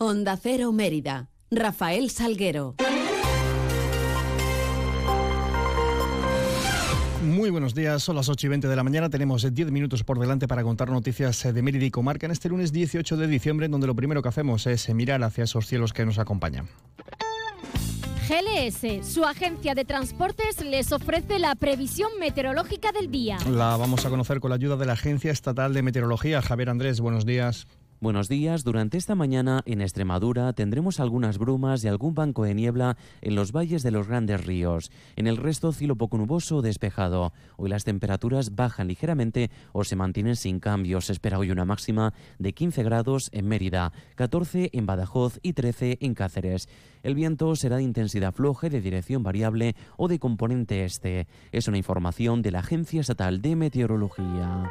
Onda Cero Mérida. Rafael Salguero. Muy buenos días, son las 8 y 20 de la mañana. Tenemos 10 minutos por delante para contar noticias de Mérida y Comarca en este lunes 18 de diciembre, donde lo primero que hacemos es mirar hacia esos cielos que nos acompañan. GLS, su agencia de transportes, les ofrece la previsión meteorológica del día. La vamos a conocer con la ayuda de la Agencia Estatal de Meteorología. Javier Andrés, buenos días. Buenos días. Durante esta mañana en Extremadura tendremos algunas brumas y algún banco de niebla en los valles de los grandes ríos. En el resto, cielo poco nuboso o despejado. Hoy las temperaturas bajan ligeramente o se mantienen sin cambios. Se espera hoy una máxima de 15 grados en Mérida, 14 en Badajoz y 13 en Cáceres. El viento será de intensidad floja de dirección variable o de componente este. Es una información de la Agencia Estatal de Meteorología.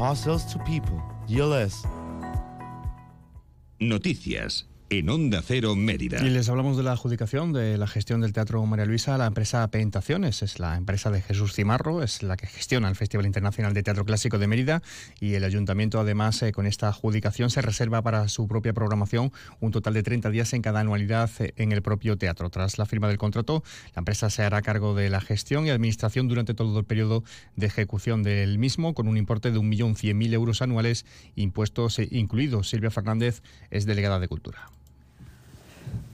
Parcels to people. Noticias en Onda Cero Mérida. Y les hablamos de la adjudicación de la gestión del Teatro María Luisa a la empresa Pentaciones. Es la empresa de Jesús Cimarro, es la que gestiona el Festival Internacional de Teatro Clásico de Mérida y el ayuntamiento además eh, con esta adjudicación se reserva para su propia programación un total de 30 días en cada anualidad eh, en el propio teatro. Tras la firma del contrato, la empresa se hará cargo de la gestión y administración durante todo el periodo de ejecución del mismo con un importe de 1.100.000 euros anuales, impuestos eh, incluidos. Silvia Fernández es delegada de Cultura.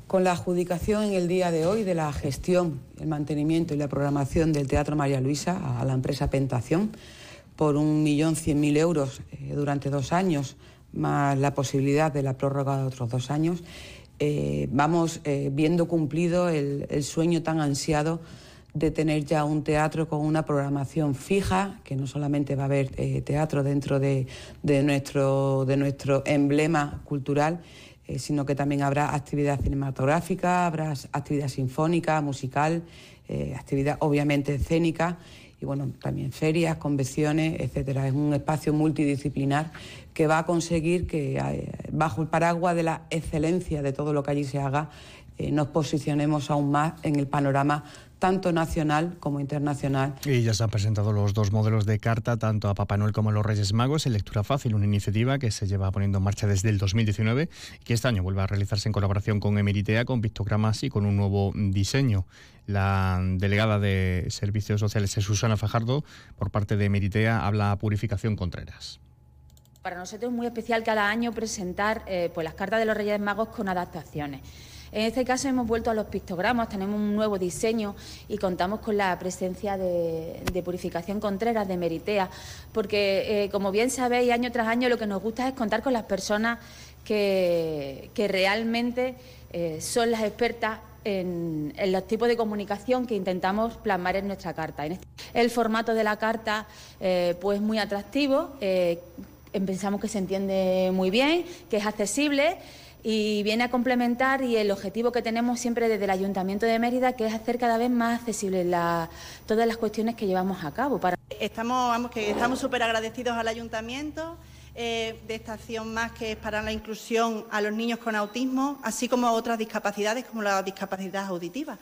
Con la adjudicación en el día de hoy de la gestión, el mantenimiento y la programación del Teatro María Luisa a la empresa Pentación por 1.100.000 euros eh, durante dos años, más la posibilidad de la prórroga de otros dos años, eh, vamos eh, viendo cumplido el, sueño tan ansiado de tener ya un teatro con una programación fija, que no solamente va a haber teatro dentro de, nuestro, de nuestro emblema cultural, eh, sino que también habrá actividad cinematográfica, habrá actividad sinfónica, musical, eh, actividad obviamente escénica y bueno, también ferias, convenciones, etcétera. Es un espacio multidisciplinar que va a conseguir que eh, bajo el paraguas de la excelencia de todo lo que allí se haga, nos posicionemos aún más en el panorama tanto nacional como internacional. Y ya se han presentado los dos modelos de carta, tanto a Papá Noel como a los Reyes Magos, en Lectura Fácil, una iniciativa que se lleva poniendo en marcha desde el 2019 y que este año vuelve a realizarse en colaboración con Emeritea, con pictogramas y con un nuevo diseño. La delegada de Servicios Sociales, Susana Fajardo, por parte de Emeritea, habla a Purificación Contreras. Para nosotros es muy especial cada año presentar eh, pues las cartas de los Reyes Magos con adaptaciones. En este caso hemos vuelto a los pictogramas, tenemos un nuevo diseño y contamos con la presencia de, Purificación Contreras, de Meritea, porque eh, como bien sabéis, año tras año lo que nos gusta es contar con las personas que, realmente eh, son las expertas en, los tipos de comunicación que intentamos plasmar en nuestra carta. Este, el formato de la carta eh, pues muy atractivo, pensamos que se entiende muy bien, que es accesible y viene a complementar y el objetivo que tenemos siempre desde el Ayuntamiento de Mérida, que es hacer cada vez más accesibles todas las cuestiones que llevamos a cabo. Estamos, vamos, que estamos súper agradecidos al Ayuntamiento. Eh, de esta acción más que es para la inclusión a los niños con autismo, así como a otras discapacidades como la discapacidad auditiva.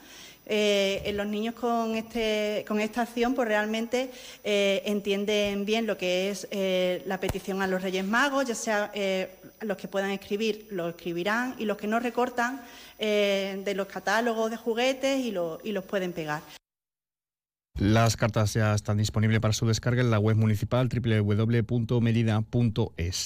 Eh, en los niños con, este, con esta acción pues realmente eh, entienden bien lo que es eh, la petición a los Reyes Magos, ya sea los que puedan escribir lo escribirán y los que no recortan de los catálogos de juguetes y, y los pueden pegar. Las cartas ya están disponibles para su descarga en la web municipal www.medida.es.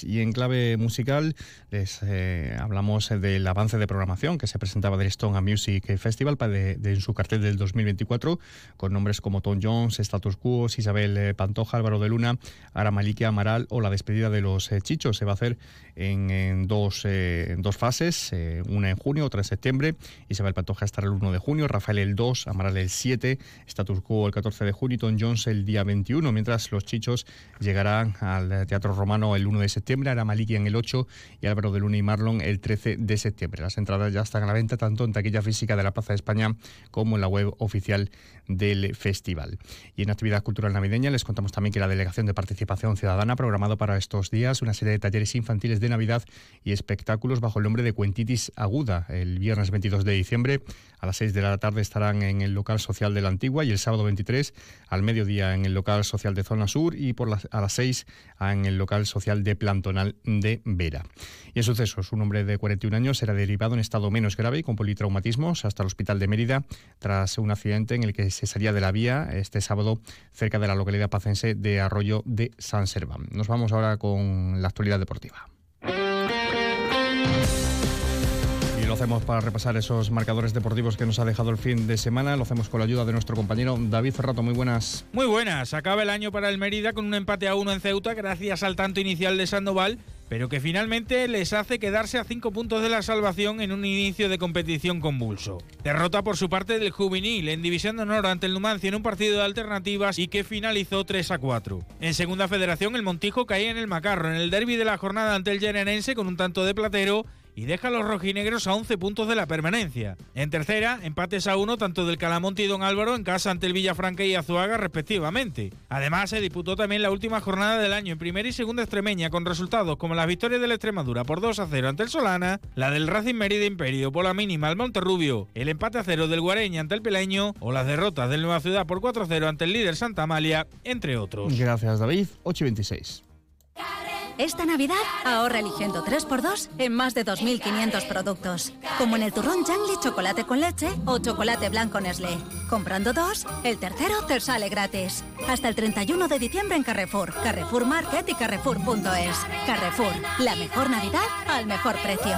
Y en clave musical les eh, hablamos del avance de programación que se presentaba del Stone Music Festival de, en su cartel del 2024 con nombres como Tom Jones, Status Quo, Isabel eh, Pantoja, Álvaro de Luna, Ara Maliki Amaral o la despedida de los eh, Chichos. Se va a hacer en, dos, dos fases, una en junio, otra en septiembre. Isabel Pantoja estará el 1 de junio, Rafael el 2, Amaral el 7, Status Quo el 14 14 de junio y Tom Jones el día 21, mientras los Chichos llegarán al Teatro Romano el 1 de septiembre, Ara en el 8 y Álvaro de Luna y Marlon el 13 de septiembre. Las entradas ya están a la venta tanto en taquilla física de la Plaza de España como en la web oficial del festival. Y en actividad cultural navideña les contamos también que la Delegación de Participación Ciudadana ha programado para estos días una serie de talleres infantiles de Navidad y espectáculos bajo el nombre de Cuentitis Aguda. El viernes 22 de diciembre a las 6 de la tarde estarán en el local social de la Antigua y el sábado 23 al mediodía en el local social de Zona Sur y por a las 6 en el local social de Plantonal de Vera. Y en sucesos, un hombre de 41 años será derivado en estado menos grave y con politraumatismos hasta el hospital de Mérida tras un accidente en el que se salía de la vía este sábado cerca de la localidad pacense de Arroyo de San Serván. Nos vamos ahora con la actualidad deportiva. Lo hacemos para repasar esos marcadores deportivos que nos ha dejado el fin de semana. Lo hacemos con la ayuda de nuestro compañero David Ferrato. Muy buenas. Muy buenas. Acaba el año para el Mérida con un empate a uno en Ceuta gracias al tanto inicial de Sandoval pero que finalmente les hace quedarse a cinco puntos de la salvación en un inicio de competición convulso. Derrota por su parte del juvenil en División de Honor ante el Numancia en un partido de alternativas y que finalizó 3 a 4. En Segunda Federación el Montijo caía en el Macarro en el derby de la jornada ante el Generense con un tanto de platero y deja a los rojinegros a 11 puntos de la permanencia. En tercera, empates a uno tanto del Calamonte y Don Álvaro en casa ante el Villafranca y Azuaga respectivamente. Además, se disputó también la última jornada del año en primera y segunda extremeña con resultados como las victorias de la Extremadura por 2 a 0 ante el Solana, la del Racing Mérida Imperio por la mínima al Monterrubio, el empate a 0 del Guareña ante el Peleño o las derrotas del Nueva Ciudad por 4 a 0 ante el líder Santa Amalia, entre otros. Gracias David, 8 y 26. Esta Navidad ahorra eligiendo 3x2 en más de 2.500 productos. Como en el turrón Jangli chocolate con leche o chocolate blanco Nestlé. Comprando dos, el tercero te sale gratis. Hasta el 31 de diciembre en Carrefour, Carrefour Market y Carrefour.es. Carrefour, la mejor Navidad al mejor precio.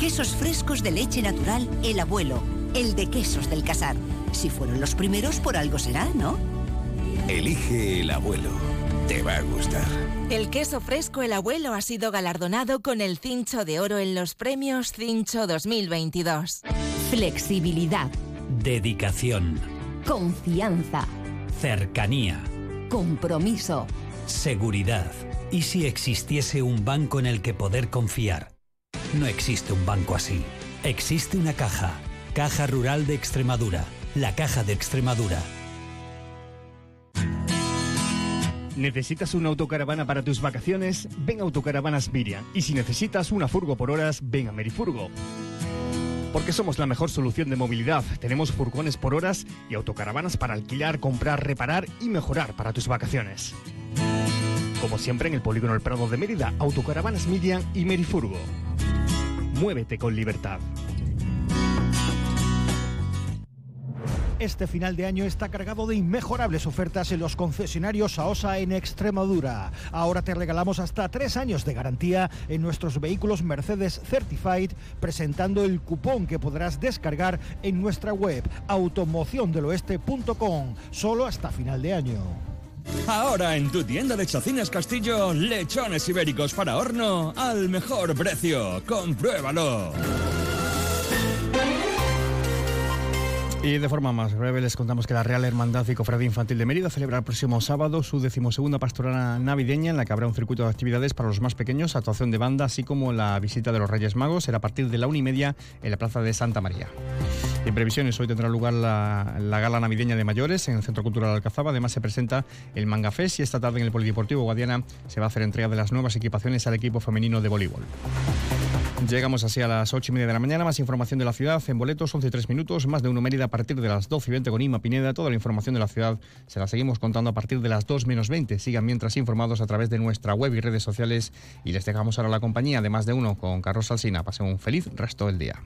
quesos frescos de leche natural El Abuelo, el de quesos del Casar. Si fueron los primeros, por algo será, ¿no? Elige El Abuelo. Te va a gustar. El queso fresco El Abuelo ha sido galardonado con el Cincho de Oro en los premios Cincho 2022. Flexibilidad. Dedicación. Confianza. Cercanía. Compromiso. Seguridad. ¿Y si existiese un banco en el que poder confiar? No existe un banco así. Existe una caja. Caja Rural de Extremadura. La Caja de Extremadura. ¿Necesitas una autocaravana para tus vacaciones? Ven a Autocaravanas Miriam. Y si necesitas una furgo por horas, ven a Merifurgo. Porque somos la mejor solución de movilidad. Tenemos furgones por horas y autocaravanas para alquilar, comprar, reparar y mejorar para tus vacaciones. Como siempre en el Polígono El Prado de Mérida, Autocaravanas Miriam y Merifurgo. Muévete con libertad. Este final de año está cargado de inmejorables ofertas en los concesionarios AOSA en Extremadura. Ahora te regalamos hasta tres años de garantía en nuestros vehículos Mercedes Certified, presentando el cupón que podrás descargar en nuestra web automociondeloeste.com, solo hasta final de año. Ahora en tu tienda de Chacinas Castillo, lechones ibéricos para horno al mejor precio. Compruébalo. Y de forma más breve les contamos que la Real Hermandad y Cofradía Infantil de Mérida celebra el próximo sábado su decimosegunda pastorana navideña en la que habrá un circuito de actividades para los más pequeños, actuación de banda, así como la visita de los Reyes Magos. Será a partir de la una y media en la Plaza de Santa María. En previsiones, hoy tendrá lugar la, gala navideña de mayores en el Centro Cultural Alcazaba. Además, se presenta el Manga Fest y esta tarde en el Polideportivo Guadiana se va a hacer entrega de las nuevas equipaciones al equipo femenino de voleibol. Llegamos así a las 8 y media de la mañana. Más información de la ciudad en boletos, 11 y 3 minutos. Más de uno Mérida a partir de las 12 y 20 con Ima Pineda. Toda la información de la ciudad se la seguimos contando a partir de las 2 menos 20. Sigan mientras informados a través de nuestra web y redes sociales. Y les dejamos ahora la compañía de más de uno con Carlos Salsina. Pasen un feliz resto del día.